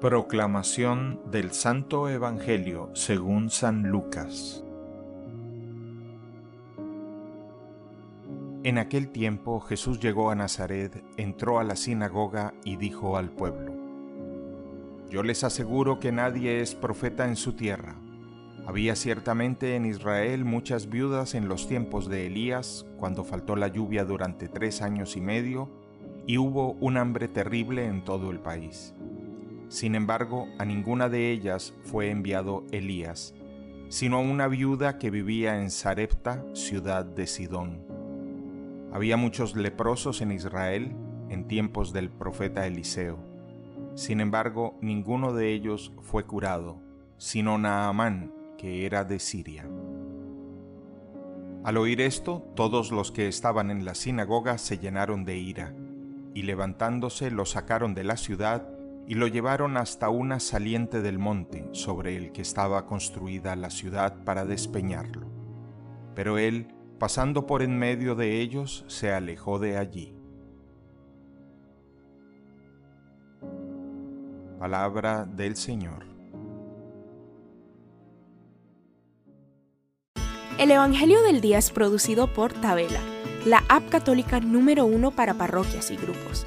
Proclamación del Santo Evangelio según San Lucas En aquel tiempo Jesús llegó a Nazaret, entró a la sinagoga y dijo al pueblo, Yo les aseguro que nadie es profeta en su tierra. Había ciertamente en Israel muchas viudas en los tiempos de Elías, cuando faltó la lluvia durante tres años y medio, y hubo un hambre terrible en todo el país. Sin embargo, a ninguna de ellas fue enviado Elías, sino a una viuda que vivía en Sarepta, ciudad de Sidón. Había muchos leprosos en Israel en tiempos del profeta Eliseo. Sin embargo, ninguno de ellos fue curado, sino Naamán, que era de Siria. Al oír esto, todos los que estaban en la sinagoga se llenaron de ira, y levantándose lo sacaron de la ciudad y lo llevaron hasta una saliente del monte sobre el que estaba construida la ciudad para despeñarlo. Pero él, pasando por en medio de ellos, se alejó de allí. Palabra del Señor. El Evangelio del Día es producido por Tabela, la app católica número uno para parroquias y grupos.